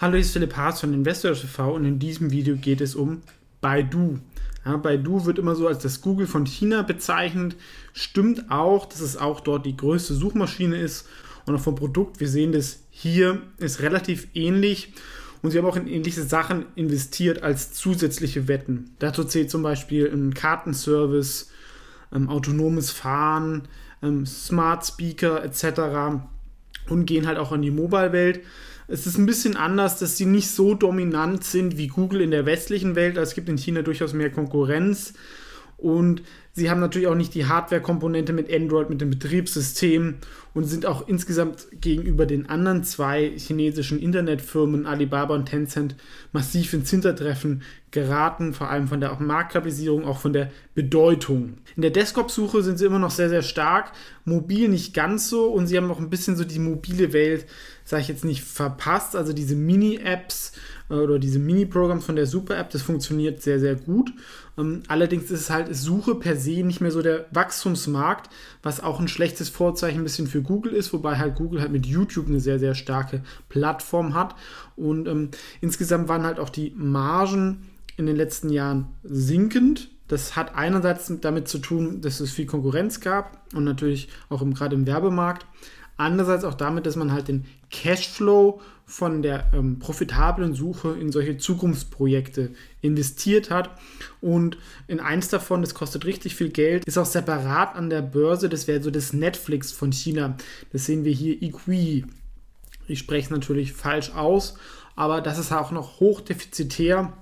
Hallo, hier ist Philipp Haas von Investor TV und in diesem Video geht es um Baidu. Ja, Baidu wird immer so als das Google von China bezeichnet. Stimmt auch, dass es auch dort die größte Suchmaschine ist. Und auch vom Produkt, wir sehen das hier, ist relativ ähnlich. Und sie haben auch in ähnliche Sachen investiert als zusätzliche Wetten. Dazu zählt zum Beispiel ein Kartenservice, ähm, autonomes Fahren, ähm, Smart Speaker etc. Und gehen halt auch in die Mobile-Welt. Es ist ein bisschen anders, dass sie nicht so dominant sind wie Google in der westlichen Welt. Also es gibt in China durchaus mehr Konkurrenz. Und sie haben natürlich auch nicht die Hardware-Komponente mit Android, mit dem Betriebssystem und sind auch insgesamt gegenüber den anderen zwei chinesischen Internetfirmen, Alibaba und Tencent, massiv ins Hintertreffen geraten, vor allem von der auch Marktkapitalisierung, auch von der Bedeutung. In der Desktop-Suche sind sie immer noch sehr, sehr stark, mobil nicht ganz so und sie haben auch ein bisschen so die mobile Welt, sage ich jetzt nicht, verpasst. Also diese Mini-Apps äh, oder diese Mini-Programms von der Super-App, das funktioniert sehr, sehr gut. Ähm, allerdings ist es halt Suche per nicht mehr so der Wachstumsmarkt, was auch ein schlechtes Vorzeichen ein bisschen für Google ist, wobei halt Google halt mit YouTube eine sehr, sehr starke Plattform hat. Und ähm, insgesamt waren halt auch die Margen in den letzten Jahren sinkend. Das hat einerseits damit zu tun, dass es viel Konkurrenz gab und natürlich auch im, gerade im Werbemarkt. Andererseits auch damit, dass man halt den Cashflow von der ähm, profitablen Suche in solche Zukunftsprojekte investiert hat. Und in eins davon, das kostet richtig viel Geld, ist auch separat an der Börse. Das wäre so das Netflix von China. Das sehen wir hier, Equi. Ich spreche es natürlich falsch aus, aber das ist auch noch hochdefizitär.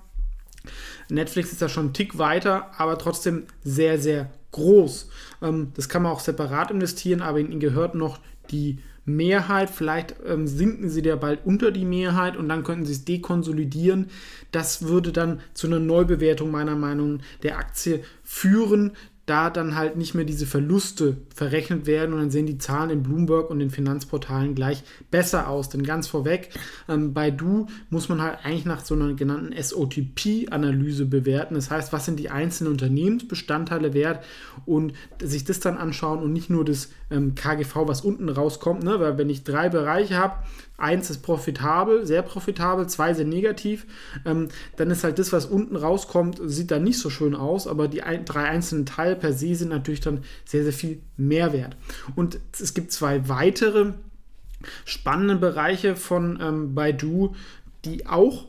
Netflix ist da schon einen Tick weiter, aber trotzdem sehr, sehr groß. Ähm, das kann man auch separat investieren, aber ihnen gehört noch die Mehrheit. Vielleicht ähm, sinken sie ja bald unter die Mehrheit und dann könnten sie es dekonsolidieren. Das würde dann zu einer Neubewertung meiner Meinung nach der Aktie führen da dann halt nicht mehr diese Verluste verrechnet werden und dann sehen die Zahlen in Bloomberg und den Finanzportalen gleich besser aus. Denn ganz vorweg, ähm, bei Du muss man halt eigentlich nach so einer genannten SOTP-Analyse bewerten. Das heißt, was sind die einzelnen Unternehmensbestandteile wert und sich das dann anschauen und nicht nur das ähm, KGV, was unten rauskommt. Ne? Weil wenn ich drei Bereiche habe, eins ist profitabel, sehr profitabel, zwei sind negativ, ähm, dann ist halt das, was unten rauskommt, sieht dann nicht so schön aus, aber die ein, drei einzelnen Teile per se sind natürlich dann sehr, sehr viel Mehrwert. Und es gibt zwei weitere spannende Bereiche von ähm, Baidu, die auch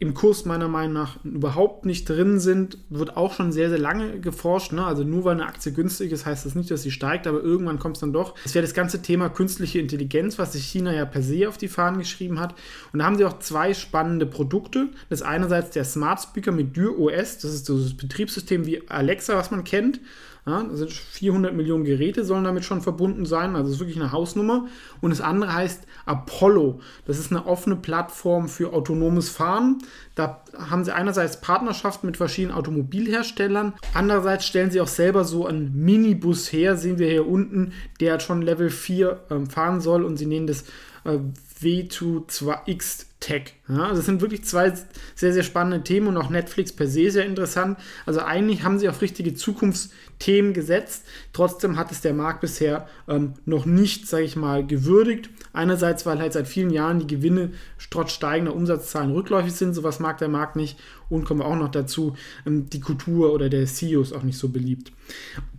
im Kurs meiner Meinung nach überhaupt nicht drin sind, wird auch schon sehr, sehr lange geforscht. Ne? Also nur weil eine Aktie günstig ist, heißt das nicht, dass sie steigt, aber irgendwann kommt es dann doch. Das wäre das ganze Thema künstliche Intelligenz, was sich China ja per se auf die Fahnen geschrieben hat. Und da haben sie auch zwei spannende Produkte. Das einerseits der Smart Speaker mit Dür OS, das ist das Betriebssystem wie Alexa, was man kennt. Ja, also 400 Millionen Geräte sollen damit schon verbunden sein, also es ist wirklich eine Hausnummer. Und das andere heißt Apollo. Das ist eine offene Plattform für autonomes Fahren. Da haben sie einerseits Partnerschaften mit verschiedenen Automobilherstellern, andererseits stellen sie auch selber so einen Minibus her, sehen wir hier unten, der schon Level 4 äh, fahren soll und sie nennen das äh, W2X Tech. Ja, also das sind wirklich zwei sehr, sehr spannende Themen und auch Netflix per se sehr interessant. Also eigentlich haben sie auf richtige Zukunftsthemen gesetzt. Trotzdem hat es der Markt bisher ähm, noch nicht, sage ich mal, gewürdigt. Einerseits, weil halt seit vielen Jahren die Gewinne trotz steigender Umsatzzahlen rückläufig sind. Sowas mag der Markt nicht. Und kommen wir auch noch dazu, ähm, die Kultur oder der CEO ist auch nicht so beliebt.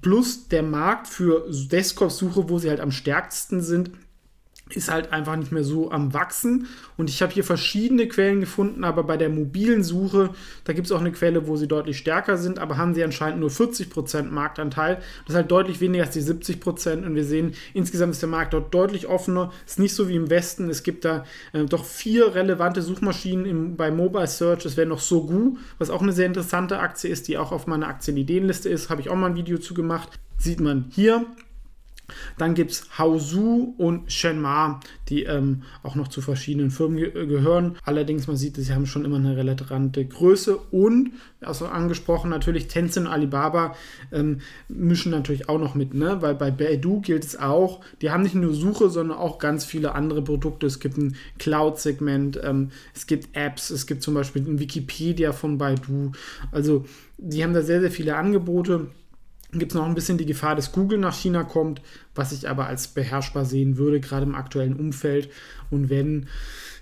Plus der Markt für Desktop-Suche, wo sie halt am stärksten sind, ist halt einfach nicht mehr so am Wachsen. Und ich habe hier verschiedene Quellen gefunden, aber bei der mobilen Suche, da gibt es auch eine Quelle, wo sie deutlich stärker sind, aber haben sie anscheinend nur 40% Marktanteil. Das ist halt deutlich weniger als die 70%. Und wir sehen, insgesamt ist der Markt dort deutlich offener. Ist nicht so wie im Westen. Es gibt da äh, doch vier relevante Suchmaschinen im, bei Mobile Search. Es wäre noch Sogu, was auch eine sehr interessante Aktie ist, die auch auf meiner Aktienideenliste ist. Habe ich auch mal ein Video zu gemacht. Sieht man hier. Dann gibt es Haozu und Shenma, die ähm, auch noch zu verschiedenen Firmen ge gehören. Allerdings, man sieht, sie haben schon immer eine relevante Größe und, also angesprochen, natürlich Tencent und Alibaba ähm, mischen natürlich auch noch mit, ne? weil bei Baidu gilt es auch, die haben nicht nur Suche, sondern auch ganz viele andere Produkte. Es gibt ein Cloud-Segment, ähm, es gibt Apps, es gibt zum Beispiel ein Wikipedia von Baidu. Also, die haben da sehr, sehr viele Angebote gibt es noch ein bisschen die Gefahr, dass Google nach China kommt, was ich aber als beherrschbar sehen würde, gerade im aktuellen Umfeld. Und wenn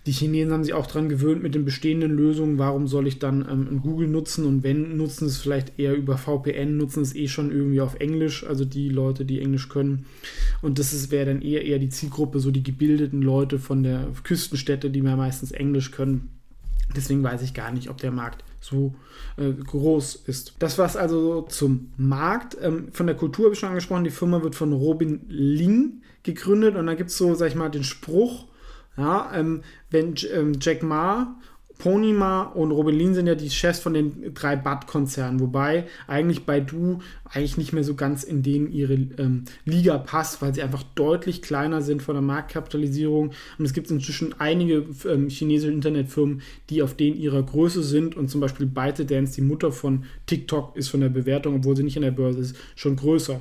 die Chinesen haben sich auch daran gewöhnt mit den bestehenden Lösungen, warum soll ich dann ähm, Google nutzen? Und wenn, nutzen es vielleicht eher über VPN, nutzen es eh schon irgendwie auf Englisch, also die Leute, die Englisch können. Und das wäre dann eher, eher die Zielgruppe, so die gebildeten Leute von der Küstenstädte, die mehr meistens Englisch können. Deswegen weiß ich gar nicht, ob der Markt so äh, groß ist. Das war es also zum Markt. Ähm, von der Kultur habe ich schon angesprochen. Die Firma wird von Robin Ling gegründet und da gibt es so, sag ich mal, den Spruch, ja, ähm, wenn ähm, Jack Ma Ponyma und Robelin sind ja die Chefs von den drei Bad-Konzernen, wobei eigentlich Baidu eigentlich nicht mehr so ganz in denen ihre ähm, Liga passt, weil sie einfach deutlich kleiner sind von der Marktkapitalisierung. Und es gibt inzwischen einige ähm, chinesische Internetfirmen, die auf denen ihrer Größe sind und zum Beispiel ByteDance, die Mutter von TikTok, ist von der Bewertung, obwohl sie nicht in der Börse ist, schon größer.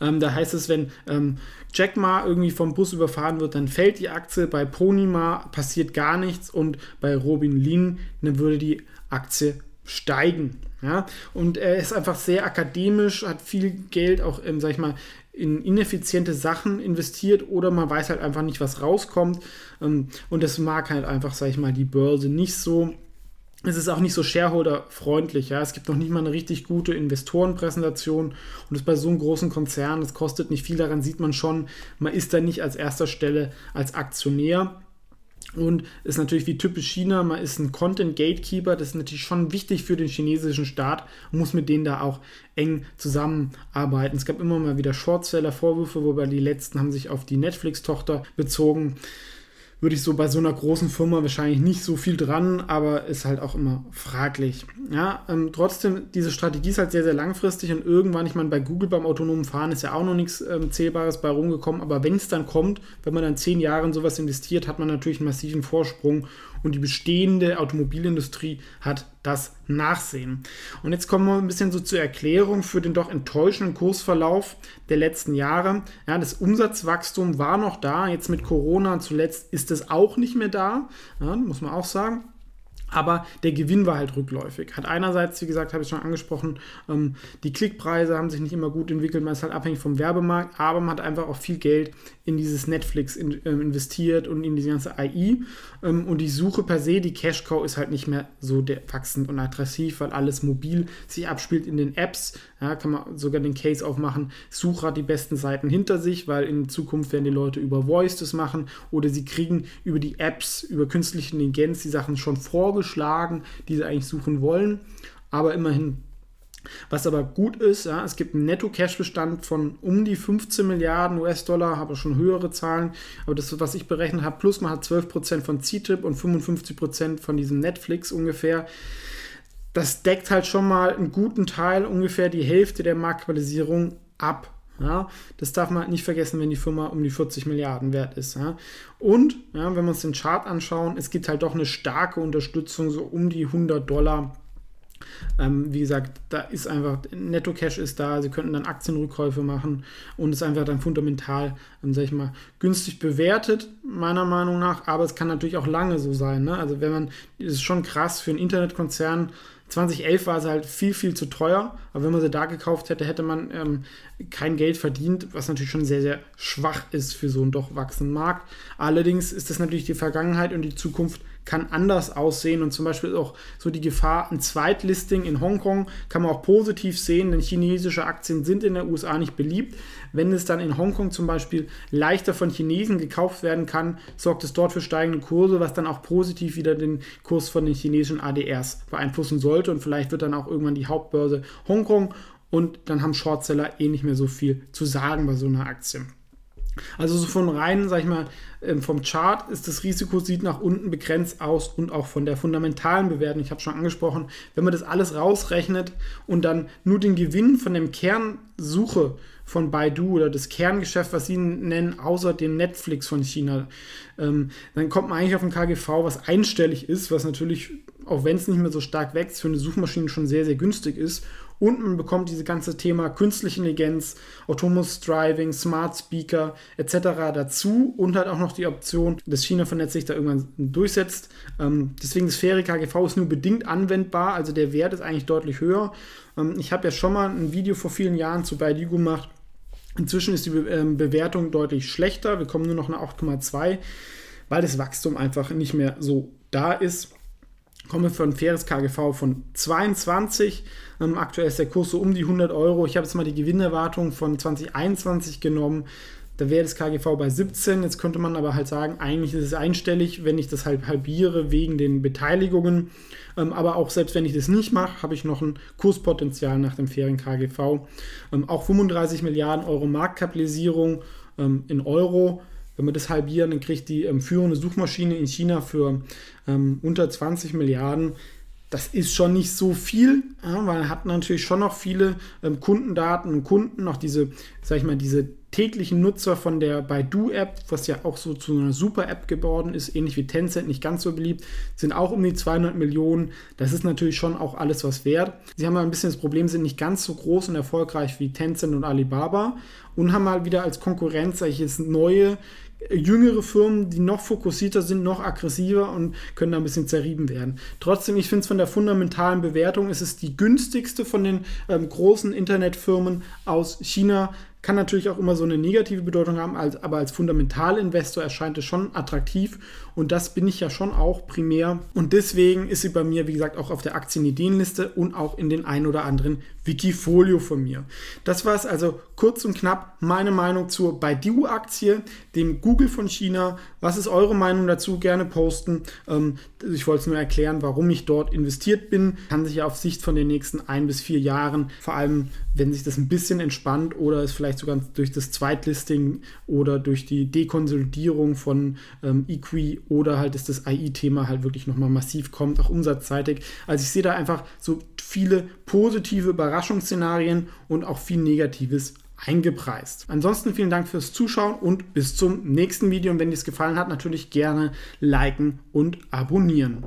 Ähm, da heißt es, wenn ähm, Jack Ma irgendwie vom Bus überfahren wird, dann fällt die Aktie. Bei Ponima passiert gar nichts und bei Robin Lin dann würde die Aktie steigen. Ja? Und er ist einfach sehr akademisch, hat viel Geld auch, ähm, sag ich mal, in ineffiziente Sachen investiert oder man weiß halt einfach nicht, was rauskommt. Ähm, und das mag halt einfach, sag ich mal, die Börse nicht so es ist auch nicht so shareholder-freundlich. Ja? Es gibt noch nicht mal eine richtig gute Investorenpräsentation und das bei so einem großen Konzern, das kostet nicht viel, daran sieht man schon, man ist da nicht als erster Stelle als Aktionär. Und ist natürlich wie typisch China, man ist ein Content Gatekeeper, das ist natürlich schon wichtig für den chinesischen Staat und muss mit denen da auch eng zusammenarbeiten. Es gab immer mal wieder Shortseller-Vorwürfe, wobei die letzten haben sich auf die Netflix-Tochter bezogen würde ich so bei so einer großen Firma wahrscheinlich nicht so viel dran, aber ist halt auch immer fraglich. Ja, ähm, trotzdem, diese Strategie ist halt sehr, sehr langfristig und irgendwann, ich meine, bei Google beim autonomen Fahren ist ja auch noch nichts ähm, Zählbares bei rumgekommen, aber wenn es dann kommt, wenn man dann zehn Jahre in sowas investiert, hat man natürlich einen massiven Vorsprung und die bestehende Automobilindustrie hat das Nachsehen. Und jetzt kommen wir ein bisschen so zur Erklärung für den doch enttäuschenden Kursverlauf der letzten Jahre. Ja, das Umsatzwachstum war noch da, jetzt mit Corona zuletzt ist es auch nicht mehr da, ja, muss man auch sagen aber der Gewinn war halt rückläufig. Hat einerseits, wie gesagt, habe ich schon angesprochen, ähm, die Klickpreise haben sich nicht immer gut entwickelt, man ist halt abhängig vom Werbemarkt, aber man hat einfach auch viel Geld in dieses Netflix in, ähm, investiert und in diese ganze AI. Ähm, und die Suche per se, die Cash Cow, ist halt nicht mehr so wachsend und aggressiv, weil alles mobil sich abspielt in den Apps. Ja, kann man sogar den Case aufmachen, Suche hat die besten Seiten hinter sich, weil in Zukunft werden die Leute über Voice das machen oder sie kriegen über die Apps, über künstliche Intelligenz die Sachen schon vorgeschlagen, die sie eigentlich suchen wollen. Aber immerhin was aber gut ist, ja, es gibt einen Netto-Cash-Bestand von um die 15 Milliarden US-Dollar, habe schon höhere Zahlen, aber das, was ich berechnet habe, plus man hat 12% von CTIP und 55% von diesem Netflix ungefähr. Das deckt halt schon mal einen guten Teil, ungefähr die Hälfte der Marktkapitalisierung ab. Ja, das darf man halt nicht vergessen, wenn die Firma um die 40 Milliarden wert ist. Ja. Und ja, wenn wir uns den Chart anschauen, es gibt halt doch eine starke Unterstützung, so um die 100 Dollar ähm, wie gesagt, da ist einfach, Netto-Cash ist da, sie könnten dann Aktienrückkäufe machen und ist einfach dann fundamental, ähm, sag ich mal, günstig bewertet, meiner Meinung nach, aber es kann natürlich auch lange so sein. Ne? Also wenn man, das ist schon krass für einen Internetkonzern, 2011 war es halt viel, viel zu teuer, aber wenn man sie da gekauft hätte, hätte man ähm, kein Geld verdient, was natürlich schon sehr, sehr schwach ist für so einen doch wachsenden Markt. Allerdings ist das natürlich die Vergangenheit und die Zukunft kann anders aussehen und zum Beispiel auch so die Gefahr, ein Zweitlisting in Hongkong kann man auch positiv sehen, denn chinesische Aktien sind in der USA nicht beliebt. Wenn es dann in Hongkong zum Beispiel leichter von Chinesen gekauft werden kann, sorgt es dort für steigende Kurse, was dann auch positiv wieder den Kurs von den chinesischen ADRs beeinflussen sollte und vielleicht wird dann auch irgendwann die Hauptbörse Hongkong und dann haben Shortseller eh nicht mehr so viel zu sagen bei so einer Aktie. Also so von rein, sag ich mal, ähm, vom Chart ist das Risiko, sieht nach unten begrenzt aus und auch von der fundamentalen Bewertung, ich habe schon angesprochen, wenn man das alles rausrechnet und dann nur den Gewinn von dem Kernsuche von Baidu oder das Kerngeschäft, was sie nennen, außer dem Netflix von China. Ähm, dann kommt man eigentlich auf ein KGV, was einstellig ist, was natürlich, auch wenn es nicht mehr so stark wächst, für eine Suchmaschine schon sehr, sehr günstig ist. Und man bekommt dieses ganze Thema künstliche Intelligenz, Autonomous Driving, Smart Speaker etc. dazu und hat auch noch die Option, dass China vernetzt sich da irgendwann durchsetzt. Ähm, deswegen das faire KGV ist nur bedingt anwendbar, also der Wert ist eigentlich deutlich höher. Ähm, ich habe ja schon mal ein Video vor vielen Jahren zu Baidu gemacht. Inzwischen ist die Be ähm, Bewertung deutlich schlechter. Wir kommen nur noch nach 8,2, weil das Wachstum einfach nicht mehr so da ist komme für ein faires KGV von 22. Ähm, aktuell ist der Kurs so um die 100 Euro. Ich habe jetzt mal die Gewinnerwartung von 2021 genommen. Da wäre das KGV bei 17. Jetzt könnte man aber halt sagen, eigentlich ist es einstellig, wenn ich das halt halbiere wegen den Beteiligungen. Ähm, aber auch selbst wenn ich das nicht mache, habe ich noch ein Kurspotenzial nach dem fairen KGV. Ähm, auch 35 Milliarden Euro Marktkapitalisierung ähm, in Euro wenn wir das halbieren, dann kriegt die ähm, führende Suchmaschine in China für ähm, unter 20 Milliarden. Das ist schon nicht so viel, ja, weil hat natürlich schon noch viele ähm, Kundendaten und Kunden, auch diese, sag ich mal, diese täglichen Nutzer von der Baidu-App, was ja auch so zu einer Super-App geworden ist, ähnlich wie Tencent, nicht ganz so beliebt, sind auch um die 200 Millionen. Das ist natürlich schon auch alles was wert. Sie haben ein bisschen das Problem, sind nicht ganz so groß und erfolgreich wie Tencent und Alibaba und haben mal wieder als Konkurrenz solches neue jüngere Firmen, die noch fokussierter sind, noch aggressiver und können da ein bisschen zerrieben werden. Trotzdem, ich finde es von der fundamentalen Bewertung, ist es die günstigste von den ähm, großen Internetfirmen aus China kann natürlich auch immer so eine negative Bedeutung haben, als, aber als Fundamentalinvestor erscheint es schon attraktiv und das bin ich ja schon auch primär. Und deswegen ist sie bei mir, wie gesagt, auch auf der Aktienideenliste und auch in den ein oder anderen Wikifolio von mir. Das war es also kurz und knapp meine Meinung zur Baidu-Aktie, dem Google von China. Was ist eure Meinung dazu? Gerne posten. Ähm, ich wollte es nur erklären, warum ich dort investiert bin. Kann sich ja auf Sicht von den nächsten ein bis vier Jahren, vor allem wenn sich das ein bisschen entspannt oder es vielleicht sogar durch das Zweitlisting oder durch die Dekonsolidierung von ähm, Equi oder halt ist das AI-Thema halt wirklich nochmal massiv kommt, auch umsatzseitig. Also ich sehe da einfach so viele positive Überraschungsszenarien und auch viel Negatives eingepreist. Ansonsten vielen Dank fürs Zuschauen und bis zum nächsten Video. Und wenn dir es gefallen hat, natürlich gerne liken und abonnieren.